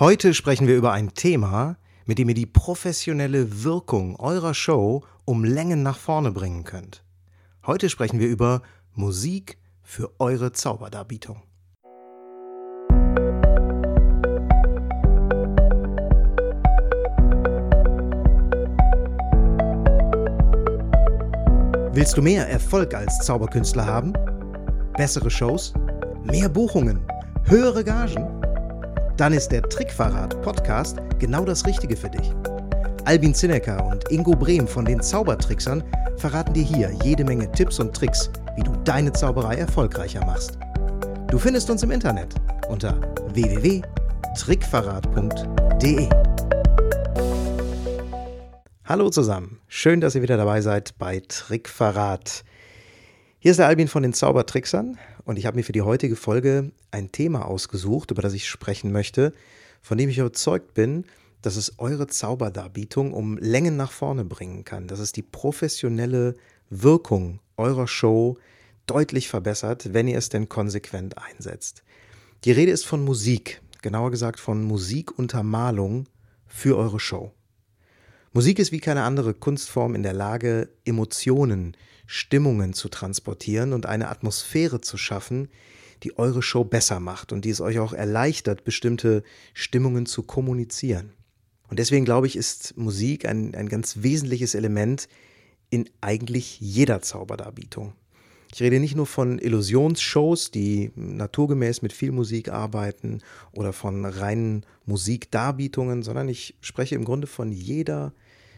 Heute sprechen wir über ein Thema, mit dem ihr die professionelle Wirkung eurer Show um Längen nach vorne bringen könnt. Heute sprechen wir über Musik für eure Zauberdarbietung. Willst du mehr Erfolg als Zauberkünstler haben? Bessere Shows? Mehr Buchungen? Höhere Gagen? Dann ist der Trickverrat Podcast genau das Richtige für dich. Albin Zinecker und Ingo Brehm von den Zaubertricksern verraten dir hier jede Menge Tipps und Tricks, wie du deine Zauberei erfolgreicher machst. Du findest uns im Internet unter www.trickverrat.de. Hallo zusammen, schön, dass ihr wieder dabei seid bei Trickverrat. Hier ist der Albin von den Zaubertricksern und ich habe mir für die heutige Folge ein Thema ausgesucht, über das ich sprechen möchte, von dem ich überzeugt bin, dass es eure Zauberdarbietung um Längen nach vorne bringen kann, dass es die professionelle Wirkung eurer Show deutlich verbessert, wenn ihr es denn konsequent einsetzt. Die Rede ist von Musik, genauer gesagt von Musikuntermalung für eure Show. Musik ist wie keine andere Kunstform in der Lage, Emotionen, Stimmungen zu transportieren und eine Atmosphäre zu schaffen, die eure Show besser macht und die es euch auch erleichtert, bestimmte Stimmungen zu kommunizieren. Und deswegen glaube ich, ist Musik ein, ein ganz wesentliches Element in eigentlich jeder Zauberdarbietung. Ich rede nicht nur von Illusionsshows, die naturgemäß mit viel Musik arbeiten oder von reinen Musikdarbietungen, sondern ich spreche im Grunde von jeder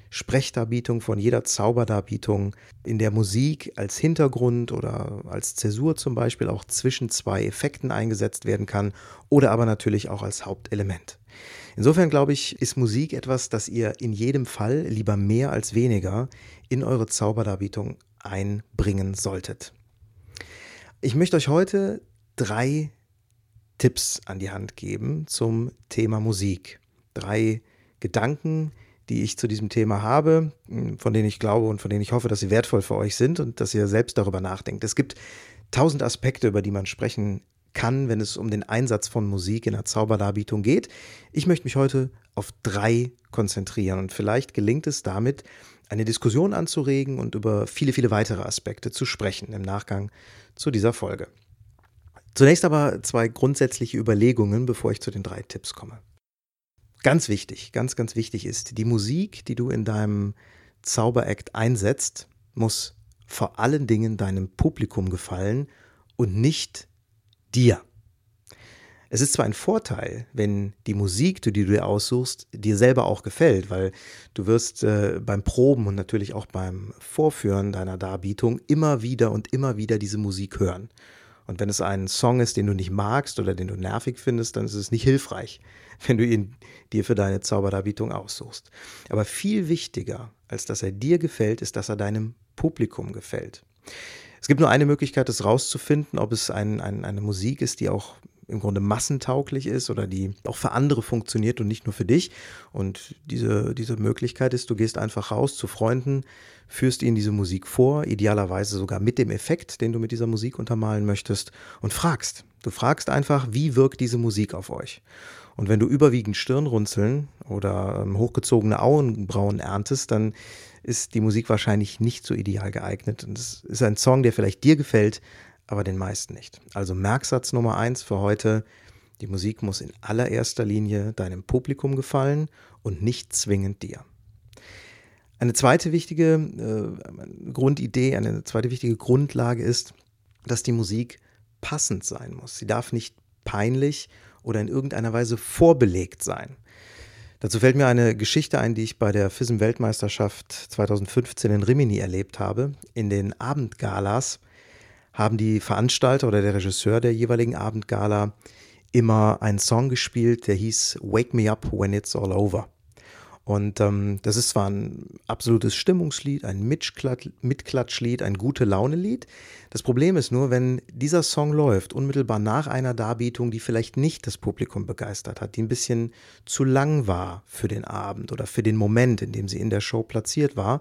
Sprechdarbietung, von jeder Zauberdarbietung, in der Musik als Hintergrund oder als Zäsur zum Beispiel auch zwischen zwei Effekten eingesetzt werden kann oder aber natürlich auch als Hauptelement. Insofern glaube ich, ist Musik etwas, das ihr in jedem Fall lieber mehr als weniger in eure Zauberdarbietung einbringen solltet. Ich möchte euch heute drei Tipps an die Hand geben zum Thema Musik. Drei Gedanken, die ich zu diesem Thema habe, von denen ich glaube und von denen ich hoffe, dass sie wertvoll für euch sind und dass ihr selbst darüber nachdenkt. Es gibt tausend Aspekte, über die man sprechen kann, wenn es um den Einsatz von Musik in der Zauberdarbietung geht. Ich möchte mich heute auf drei konzentrieren und vielleicht gelingt es damit, eine Diskussion anzuregen und über viele, viele weitere Aspekte zu sprechen im Nachgang zu dieser Folge. Zunächst aber zwei grundsätzliche Überlegungen, bevor ich zu den drei Tipps komme. Ganz wichtig, ganz, ganz wichtig ist, die Musik, die du in deinem Zauberakt einsetzt, muss vor allen Dingen deinem Publikum gefallen und nicht dir. Es ist zwar ein Vorteil, wenn die Musik, die du dir aussuchst, dir selber auch gefällt, weil du wirst äh, beim Proben und natürlich auch beim Vorführen deiner Darbietung immer wieder und immer wieder diese Musik hören. Und wenn es ein Song ist, den du nicht magst oder den du nervig findest, dann ist es nicht hilfreich, wenn du ihn dir für deine Zauberdarbietung aussuchst. Aber viel wichtiger, als dass er dir gefällt, ist, dass er deinem Publikum gefällt. Es gibt nur eine Möglichkeit, das rauszufinden, ob es ein, ein, eine Musik ist, die auch im Grunde massentauglich ist oder die auch für andere funktioniert und nicht nur für dich. Und diese, diese Möglichkeit ist, du gehst einfach raus zu Freunden, führst ihnen diese Musik vor, idealerweise sogar mit dem Effekt, den du mit dieser Musik untermalen möchtest und fragst. Du fragst einfach, wie wirkt diese Musik auf euch? Und wenn du überwiegend Stirnrunzeln oder ähm, hochgezogene Augenbrauen erntest, dann ist die Musik wahrscheinlich nicht so ideal geeignet. Und es ist ein Song, der vielleicht dir gefällt, aber den meisten nicht. Also Merksatz Nummer eins für heute. Die Musik muss in allererster Linie deinem Publikum gefallen und nicht zwingend dir. Eine zweite wichtige äh, Grundidee, eine zweite wichtige Grundlage ist, dass die Musik passend sein muss. Sie darf nicht peinlich oder in irgendeiner Weise vorbelegt sein. Dazu fällt mir eine Geschichte ein, die ich bei der FISM-Weltmeisterschaft 2015 in Rimini erlebt habe. In den Abendgalas haben die Veranstalter oder der Regisseur der jeweiligen Abendgala immer einen Song gespielt, der hieß Wake Me Up When It's All Over. Und ähm, das ist zwar ein absolutes Stimmungslied, ein Mitklatschlied, ein gute Laune-Lied. Das Problem ist nur, wenn dieser Song läuft, unmittelbar nach einer Darbietung, die vielleicht nicht das Publikum begeistert hat, die ein bisschen zu lang war für den Abend oder für den Moment, in dem sie in der Show platziert war,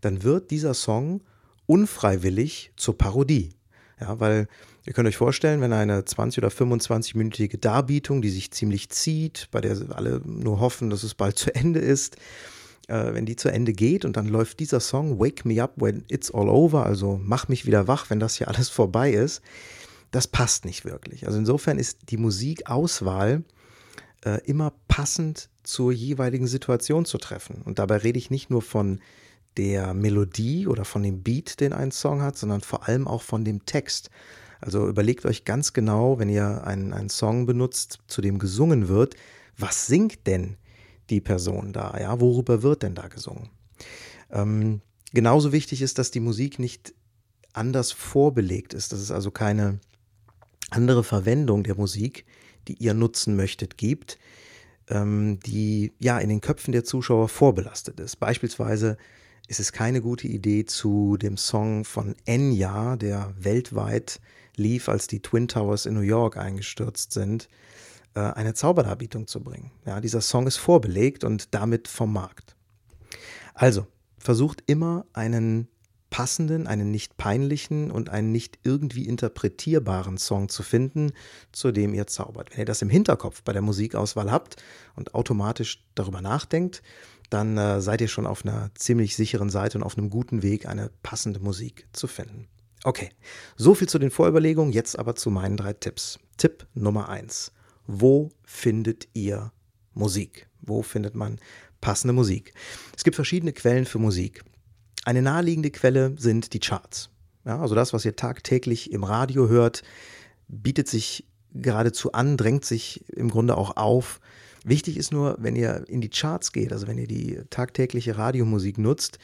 dann wird dieser Song unfreiwillig zur Parodie. Ja, weil ihr könnt euch vorstellen, wenn eine 20- oder 25-minütige Darbietung, die sich ziemlich zieht, bei der alle nur hoffen, dass es bald zu Ende ist, äh, wenn die zu Ende geht und dann läuft dieser Song Wake Me Up When It's All Over, also mach mich wieder wach, wenn das hier alles vorbei ist, das passt nicht wirklich. Also insofern ist die Musikauswahl äh, immer passend zur jeweiligen Situation zu treffen. Und dabei rede ich nicht nur von der Melodie oder von dem Beat, den ein Song hat, sondern vor allem auch von dem Text. Also überlegt euch ganz genau, wenn ihr einen, einen Song benutzt, zu dem gesungen wird, was singt denn die Person da? Ja, worüber wird denn da gesungen? Ähm, genauso wichtig ist, dass die Musik nicht anders vorbelegt ist, dass es also keine andere Verwendung der Musik, die ihr nutzen möchtet, gibt, ähm, die ja in den Köpfen der Zuschauer vorbelastet ist. Beispielsweise ist es keine gute Idee, zu dem Song von Enya, der weltweit lief, als die Twin Towers in New York eingestürzt sind, äh, eine Zauberdarbietung zu bringen. Ja, dieser Song ist vorbelegt und damit vom Markt. Also, versucht immer einen passenden, einen nicht peinlichen und einen nicht irgendwie interpretierbaren Song zu finden, zu dem ihr zaubert. Wenn ihr das im Hinterkopf bei der Musikauswahl habt und automatisch darüber nachdenkt, dann äh, seid ihr schon auf einer ziemlich sicheren Seite und auf einem guten Weg, eine passende Musik zu finden. Okay, so viel zu den Vorüberlegungen, jetzt aber zu meinen drei Tipps. Tipp Nummer eins: Wo findet ihr Musik? Wo findet man passende Musik? Es gibt verschiedene Quellen für Musik. Eine naheliegende Quelle sind die Charts. Ja, also das, was ihr tagtäglich im Radio hört, bietet sich geradezu an, drängt sich im Grunde auch auf. Wichtig ist nur, wenn ihr in die Charts geht, also wenn ihr die tagtägliche Radiomusik nutzt,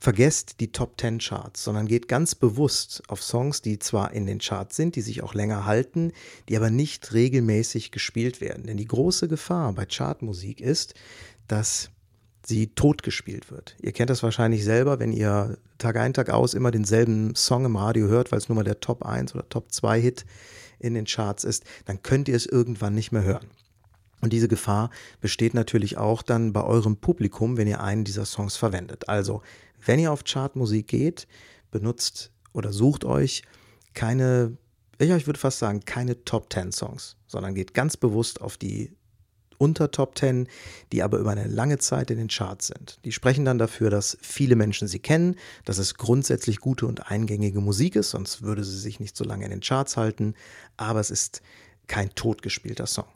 vergesst die Top 10 Charts, sondern geht ganz bewusst auf Songs, die zwar in den Charts sind, die sich auch länger halten, die aber nicht regelmäßig gespielt werden. Denn die große Gefahr bei Chartmusik ist, dass sie totgespielt wird. Ihr kennt das wahrscheinlich selber, wenn ihr Tag ein, Tag aus immer denselben Song im Radio hört, weil es nur mal der Top 1 oder Top 2 Hit in den Charts ist, dann könnt ihr es irgendwann nicht mehr hören. Und diese Gefahr besteht natürlich auch dann bei eurem Publikum, wenn ihr einen dieser Songs verwendet. Also, wenn ihr auf Chartmusik geht, benutzt oder sucht euch keine, ja, ich würde fast sagen, keine Top 10 Songs, sondern geht ganz bewusst auf die unter Top 10, die aber über eine lange Zeit in den Charts sind. Die sprechen dann dafür, dass viele Menschen sie kennen, dass es grundsätzlich gute und eingängige Musik ist, sonst würde sie sich nicht so lange in den Charts halten, aber es ist kein totgespielter Song.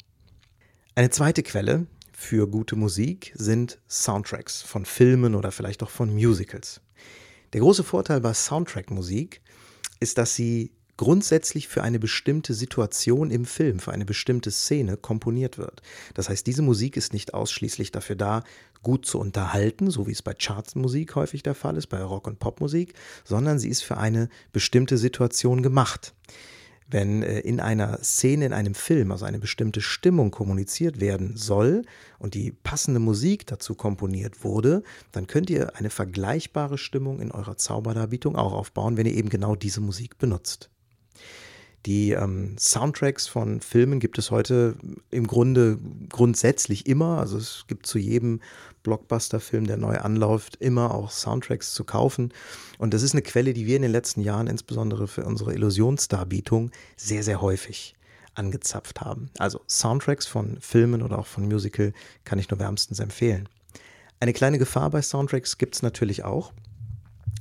Eine zweite Quelle für gute Musik sind Soundtracks von Filmen oder vielleicht auch von Musicals. Der große Vorteil bei Soundtrack-Musik ist, dass sie grundsätzlich für eine bestimmte Situation im Film, für eine bestimmte Szene komponiert wird. Das heißt, diese Musik ist nicht ausschließlich dafür da, gut zu unterhalten, so wie es bei Chartsmusik häufig der Fall ist, bei Rock- und Popmusik, sondern sie ist für eine bestimmte Situation gemacht wenn äh, in einer Szene, in einem Film, also eine bestimmte Stimmung kommuniziert werden soll und die passende Musik dazu komponiert wurde, dann könnt ihr eine vergleichbare Stimmung in eurer Zauberdarbietung auch aufbauen, wenn ihr eben genau diese Musik benutzt. Die ähm, Soundtracks von Filmen gibt es heute im Grunde grundsätzlich immer. Also es gibt zu jedem Blockbuster-Film, der neu anläuft, immer auch Soundtracks zu kaufen. Und das ist eine Quelle, die wir in den letzten Jahren, insbesondere für unsere Illusionsdarbietung, sehr, sehr häufig angezapft haben. Also Soundtracks von Filmen oder auch von Musical kann ich nur wärmstens empfehlen. Eine kleine Gefahr bei Soundtracks gibt es natürlich auch.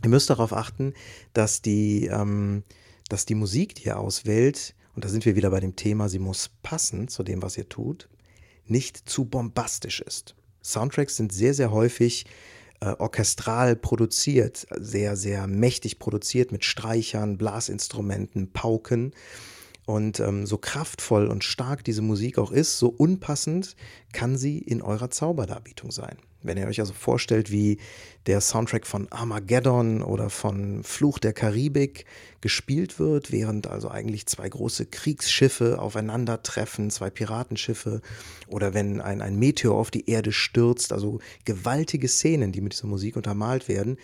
Ihr müsst darauf achten, dass die ähm, dass die Musik, die ihr auswählt, und da sind wir wieder bei dem Thema, sie muss passen zu dem, was ihr tut, nicht zu bombastisch ist. Soundtracks sind sehr, sehr häufig äh, orchestral produziert, sehr, sehr mächtig produziert mit Streichern, Blasinstrumenten, Pauken. Und ähm, so kraftvoll und stark diese Musik auch ist, so unpassend kann sie in eurer Zauberdarbietung sein. Wenn ihr euch also vorstellt, wie der Soundtrack von Armageddon oder von Fluch der Karibik gespielt wird, während also eigentlich zwei große Kriegsschiffe aufeinandertreffen, zwei Piratenschiffe, oder wenn ein, ein Meteor auf die Erde stürzt, also gewaltige Szenen, die mit dieser Musik untermalt werden.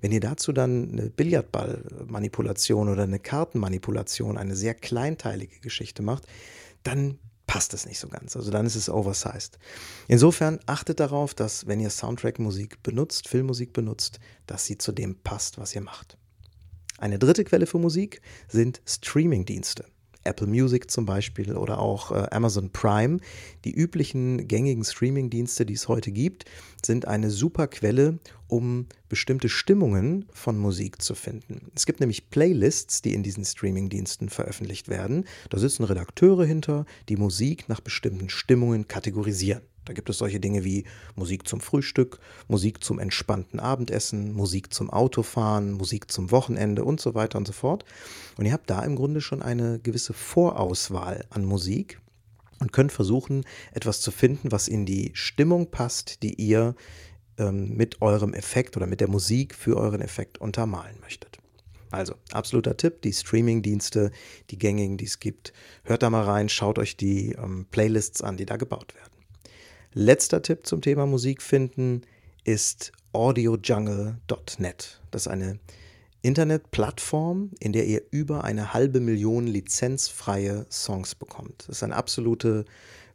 Wenn ihr dazu dann eine Billardballmanipulation oder eine Kartenmanipulation, eine sehr kleinteilige Geschichte macht, dann passt es nicht so ganz. Also dann ist es oversized. Insofern achtet darauf, dass wenn ihr Soundtrack-Musik benutzt, Filmmusik benutzt, dass sie zu dem passt, was ihr macht. Eine dritte Quelle für Musik sind Streamingdienste. Apple Music zum Beispiel oder auch äh, Amazon Prime. Die üblichen gängigen Streamingdienste, die es heute gibt, sind eine super Quelle, um bestimmte Stimmungen von Musik zu finden. Es gibt nämlich Playlists, die in diesen Streamingdiensten veröffentlicht werden. Da sitzen Redakteure hinter, die Musik nach bestimmten Stimmungen kategorisieren. Da gibt es solche Dinge wie Musik zum Frühstück, Musik zum entspannten Abendessen, Musik zum Autofahren, Musik zum Wochenende und so weiter und so fort. Und ihr habt da im Grunde schon eine gewisse Vorauswahl an Musik und könnt versuchen, etwas zu finden, was in die Stimmung passt, die ihr ähm, mit eurem Effekt oder mit der Musik für euren Effekt untermalen möchtet. Also, absoluter Tipp, die Streaming-Dienste, die gängigen, die es gibt. Hört da mal rein, schaut euch die ähm, Playlists an, die da gebaut werden. Letzter Tipp zum Thema Musik finden ist audiojungle.net. Das ist eine Internetplattform, in der ihr über eine halbe Million lizenzfreie Songs bekommt. Das ist eine absolute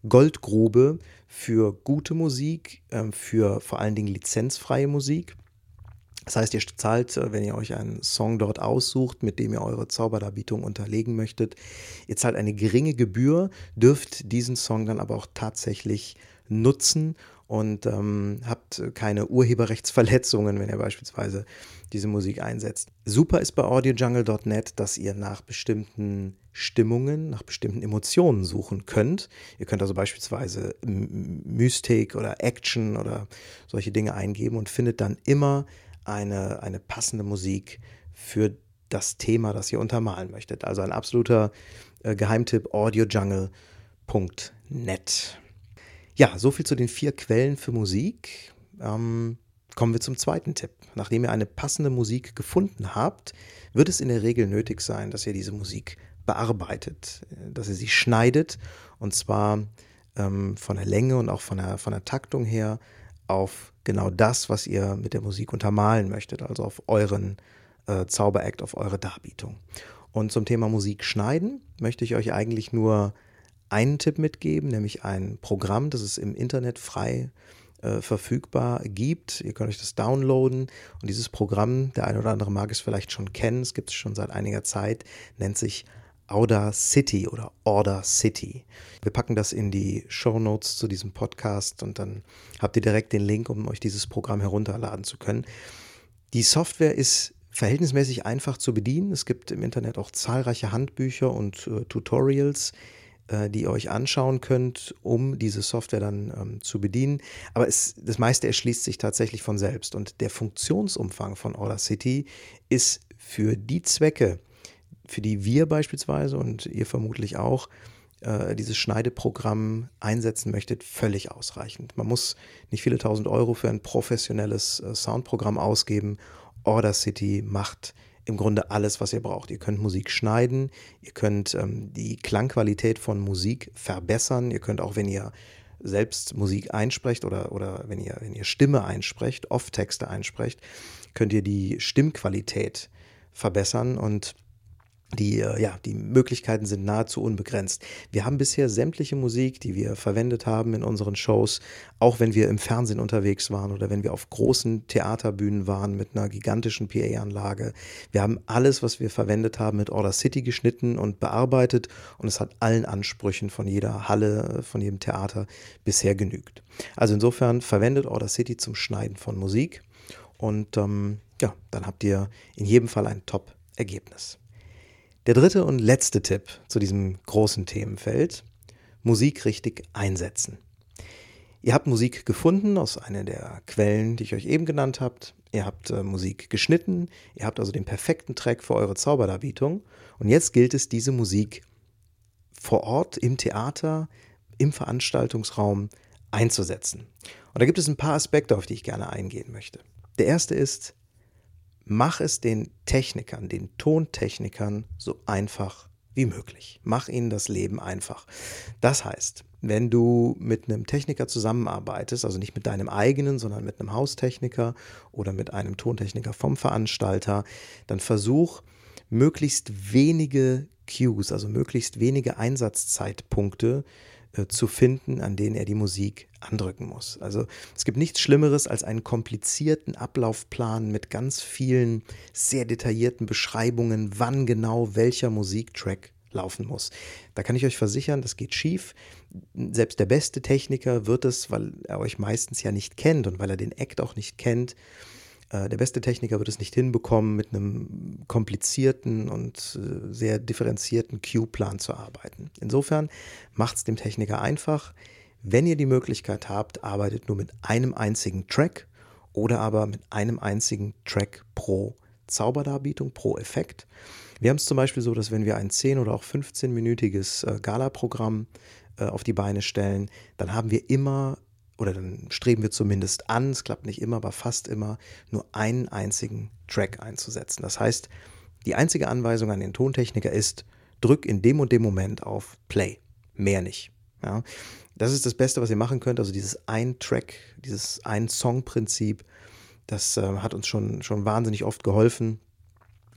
Goldgrube für gute Musik, ähm, für vor allen Dingen lizenzfreie Musik. Das heißt, ihr zahlt, äh, wenn ihr euch einen Song dort aussucht, mit dem ihr eure Zauberdarbietung unterlegen möchtet, ihr zahlt eine geringe Gebühr, dürft diesen Song dann aber auch tatsächlich nutzen und ähm, habt keine Urheberrechtsverletzungen, wenn ihr beispielsweise diese Musik einsetzt. Super ist bei audiojungle.net, dass ihr nach bestimmten Stimmungen, nach bestimmten Emotionen suchen könnt. Ihr könnt also beispielsweise Mystik oder Action oder solche Dinge eingeben und findet dann immer eine, eine passende Musik für das Thema, das ihr untermalen möchtet. Also ein absoluter äh, Geheimtipp audiojungle.net. Ja, so viel zu den vier Quellen für Musik. Ähm, kommen wir zum zweiten Tipp. Nachdem ihr eine passende Musik gefunden habt, wird es in der Regel nötig sein, dass ihr diese Musik bearbeitet, dass ihr sie schneidet und zwar ähm, von der Länge und auch von der, von der Taktung her auf genau das, was ihr mit der Musik untermalen möchtet, also auf euren äh, Zauberakt, auf eure Darbietung. Und zum Thema Musik schneiden möchte ich euch eigentlich nur einen Tipp mitgeben, nämlich ein Programm, das es im Internet frei äh, verfügbar gibt. Ihr könnt euch das downloaden und dieses Programm, der eine oder andere mag es vielleicht schon kennen, es gibt es schon seit einiger Zeit, nennt sich Audacity oder Order City. Wir packen das in die Show Notes zu diesem Podcast und dann habt ihr direkt den Link, um euch dieses Programm herunterladen zu können. Die Software ist verhältnismäßig einfach zu bedienen. Es gibt im Internet auch zahlreiche Handbücher und äh, Tutorials, die ihr euch anschauen könnt, um diese Software dann ähm, zu bedienen. Aber es, das meiste erschließt sich tatsächlich von selbst. Und der Funktionsumfang von Audacity ist für die Zwecke, für die wir beispielsweise und ihr vermutlich auch äh, dieses Schneideprogramm einsetzen möchtet, völlig ausreichend. Man muss nicht viele tausend Euro für ein professionelles äh, Soundprogramm ausgeben. Audacity macht im Grunde alles, was ihr braucht. Ihr könnt Musik schneiden, ihr könnt ähm, die Klangqualität von Musik verbessern, ihr könnt auch, wenn ihr selbst Musik einsprecht oder, oder wenn, ihr, wenn ihr Stimme einsprecht, Off-Texte einsprecht, könnt ihr die Stimmqualität verbessern und die, äh, ja, die Möglichkeiten sind nahezu unbegrenzt. Wir haben bisher sämtliche Musik, die wir verwendet haben in unseren Shows, auch wenn wir im Fernsehen unterwegs waren oder wenn wir auf großen Theaterbühnen waren mit einer gigantischen PA-Anlage. Wir haben alles, was wir verwendet haben, mit Order City geschnitten und bearbeitet und es hat allen Ansprüchen von jeder Halle, von jedem Theater bisher genügt. Also insofern verwendet Order City zum Schneiden von Musik und ähm, ja, dann habt ihr in jedem Fall ein Top-Ergebnis. Der dritte und letzte Tipp zu diesem großen Themenfeld, Musik richtig einsetzen. Ihr habt Musik gefunden aus einer der Quellen, die ich euch eben genannt habe. Ihr habt äh, Musik geschnitten, ihr habt also den perfekten Track für eure Zauberdarbietung. Und jetzt gilt es, diese Musik vor Ort im Theater, im Veranstaltungsraum einzusetzen. Und da gibt es ein paar Aspekte, auf die ich gerne eingehen möchte. Der erste ist, mach es den Technikern, den Tontechnikern so einfach wie möglich. Mach ihnen das Leben einfach. Das heißt, wenn du mit einem Techniker zusammenarbeitest, also nicht mit deinem eigenen, sondern mit einem Haustechniker oder mit einem Tontechniker vom Veranstalter, dann versuch möglichst wenige Cues, also möglichst wenige Einsatzzeitpunkte zu finden, an denen er die Musik andrücken muss. Also es gibt nichts Schlimmeres als einen komplizierten Ablaufplan mit ganz vielen sehr detaillierten Beschreibungen, wann genau welcher Musiktrack laufen muss. Da kann ich euch versichern, das geht schief. Selbst der beste Techniker wird es, weil er euch meistens ja nicht kennt und weil er den Act auch nicht kennt, äh, der beste Techniker wird es nicht hinbekommen, mit einem komplizierten und äh, sehr differenzierten Cue-Plan zu arbeiten. Insofern macht es dem Techniker einfach. Wenn ihr die Möglichkeit habt, arbeitet nur mit einem einzigen Track oder aber mit einem einzigen Track pro Zauberdarbietung, pro Effekt. Wir haben es zum Beispiel so, dass wenn wir ein 10- oder auch 15-minütiges äh, Gala-Programm auf die Beine stellen, dann haben wir immer oder dann streben wir zumindest an, es klappt nicht immer, aber fast immer, nur einen einzigen Track einzusetzen. Das heißt, die einzige Anweisung an den Tontechniker ist, drück in dem und dem Moment auf Play. Mehr nicht. Ja, das ist das Beste, was ihr machen könnt. Also dieses Ein-Track, dieses Ein-Song-Prinzip, das äh, hat uns schon, schon wahnsinnig oft geholfen,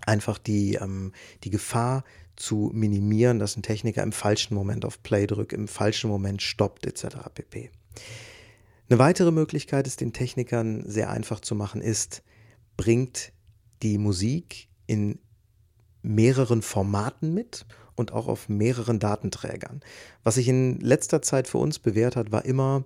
einfach die, ähm, die Gefahr zu minimieren, dass ein Techniker im falschen Moment auf Play drückt, im falschen Moment stoppt, etc. pp. Eine weitere Möglichkeit, es den Technikern sehr einfach zu machen, ist, bringt die Musik in mehreren Formaten mit und auch auf mehreren Datenträgern. Was sich in letzter Zeit für uns bewährt hat, war immer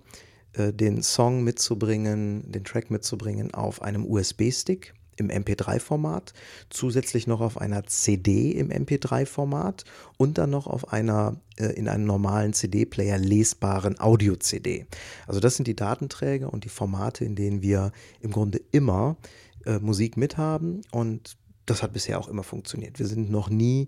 äh, den Song mitzubringen, den Track mitzubringen auf einem USB-Stick im MP3-Format, zusätzlich noch auf einer CD im MP3-Format und dann noch auf einer äh, in einem normalen CD-Player lesbaren Audio-CD. Also das sind die Datenträger und die Formate, in denen wir im Grunde immer äh, Musik mithaben und das hat bisher auch immer funktioniert. Wir sind noch nie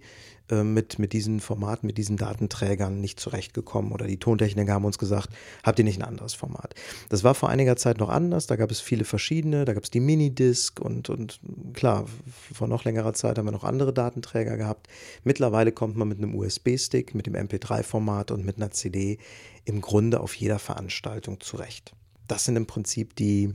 äh, mit, mit diesen Formaten, mit diesen Datenträgern nicht zurechtgekommen oder die Tontechniker haben uns gesagt, habt ihr nicht ein anderes Format? Das war vor einiger Zeit noch anders, da gab es viele verschiedene, da gab es die Minidisc und, und klar, vor noch längerer Zeit haben wir noch andere Datenträger gehabt. Mittlerweile kommt man mit einem USB-Stick, mit dem MP3-Format und mit einer CD im Grunde auf jeder Veranstaltung zurecht. Das sind im Prinzip die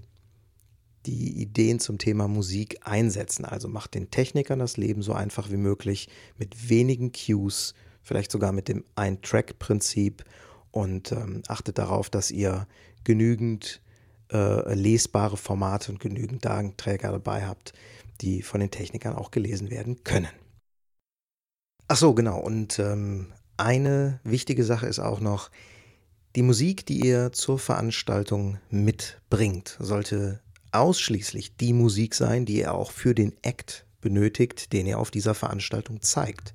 die Ideen zum Thema Musik einsetzen. Also macht den Technikern das Leben so einfach wie möglich mit wenigen Cues, vielleicht sogar mit dem Ein-Track-Prinzip und ähm, achtet darauf, dass ihr genügend äh, lesbare Formate und genügend Datenträger dabei habt, die von den Technikern auch gelesen werden können. Ach so, genau. Und ähm, eine wichtige Sache ist auch noch, die Musik, die ihr zur Veranstaltung mitbringt, sollte ausschließlich die Musik sein, die er auch für den Act benötigt, den er auf dieser Veranstaltung zeigt.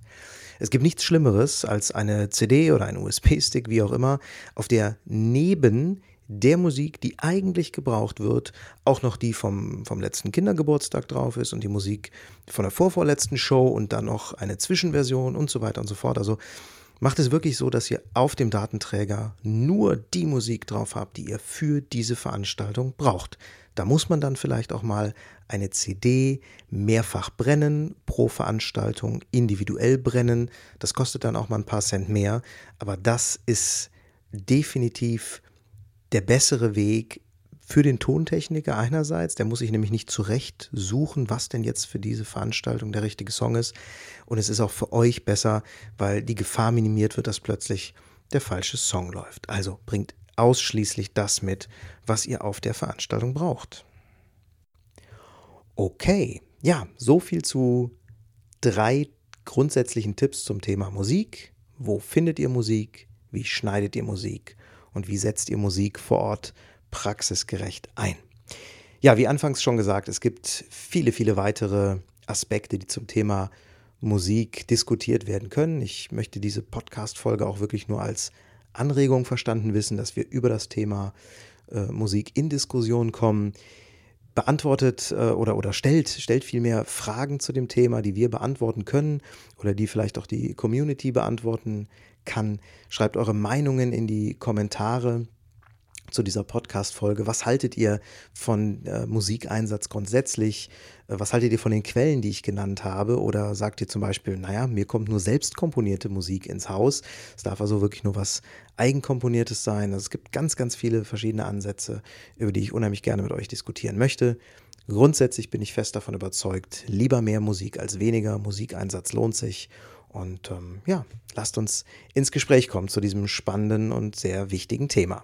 Es gibt nichts Schlimmeres als eine CD oder ein USB-Stick, wie auch immer, auf der neben der Musik, die eigentlich gebraucht wird, auch noch die vom, vom letzten Kindergeburtstag drauf ist und die Musik von der vorvorletzten Show und dann noch eine Zwischenversion und so weiter und so fort. Also macht es wirklich so, dass ihr auf dem Datenträger nur die Musik drauf habt, die ihr für diese Veranstaltung braucht. Da muss man dann vielleicht auch mal eine CD mehrfach brennen, pro Veranstaltung individuell brennen. Das kostet dann auch mal ein paar Cent mehr, aber das ist definitiv der bessere Weg für den Tontechniker einerseits, der muss sich nämlich nicht zurecht suchen, was denn jetzt für diese Veranstaltung der richtige Song ist. Und es ist auch für euch besser, weil die Gefahr minimiert wird, dass plötzlich der falsche Song läuft. Also bringt ausschließlich das mit, was ihr auf der Veranstaltung braucht. Okay, ja, so viel zu drei grundsätzlichen Tipps zum Thema Musik. Wo findet ihr Musik? Wie schneidet ihr Musik? Und wie setzt ihr Musik vor Ort praxisgerecht ein? Ja, wie anfangs schon gesagt, es gibt viele, viele weitere Aspekte, die zum Thema Musik diskutiert werden können. Ich möchte diese Podcast-Folge auch wirklich nur als Anregung verstanden wissen, dass wir über das Thema äh, Musik in Diskussion kommen. Beantwortet äh, oder, oder stellt, stellt vielmehr Fragen zu dem Thema, die wir beantworten können oder die vielleicht auch die Community beantworten kann. Schreibt eure Meinungen in die Kommentare zu dieser Podcast-Folge. Was haltet ihr von äh, Musikeinsatz grundsätzlich? Äh, was haltet ihr von den Quellen, die ich genannt habe? Oder sagt ihr zum Beispiel, naja, mir kommt nur selbst komponierte Musik ins Haus. Es darf also wirklich nur was Eigenkomponiertes sein. Also es gibt ganz, ganz viele verschiedene Ansätze, über die ich unheimlich gerne mit euch diskutieren möchte. Grundsätzlich bin ich fest davon überzeugt, lieber mehr Musik als weniger. Musikeinsatz lohnt sich. Und ähm, ja, lasst uns ins Gespräch kommen zu diesem spannenden und sehr wichtigen Thema.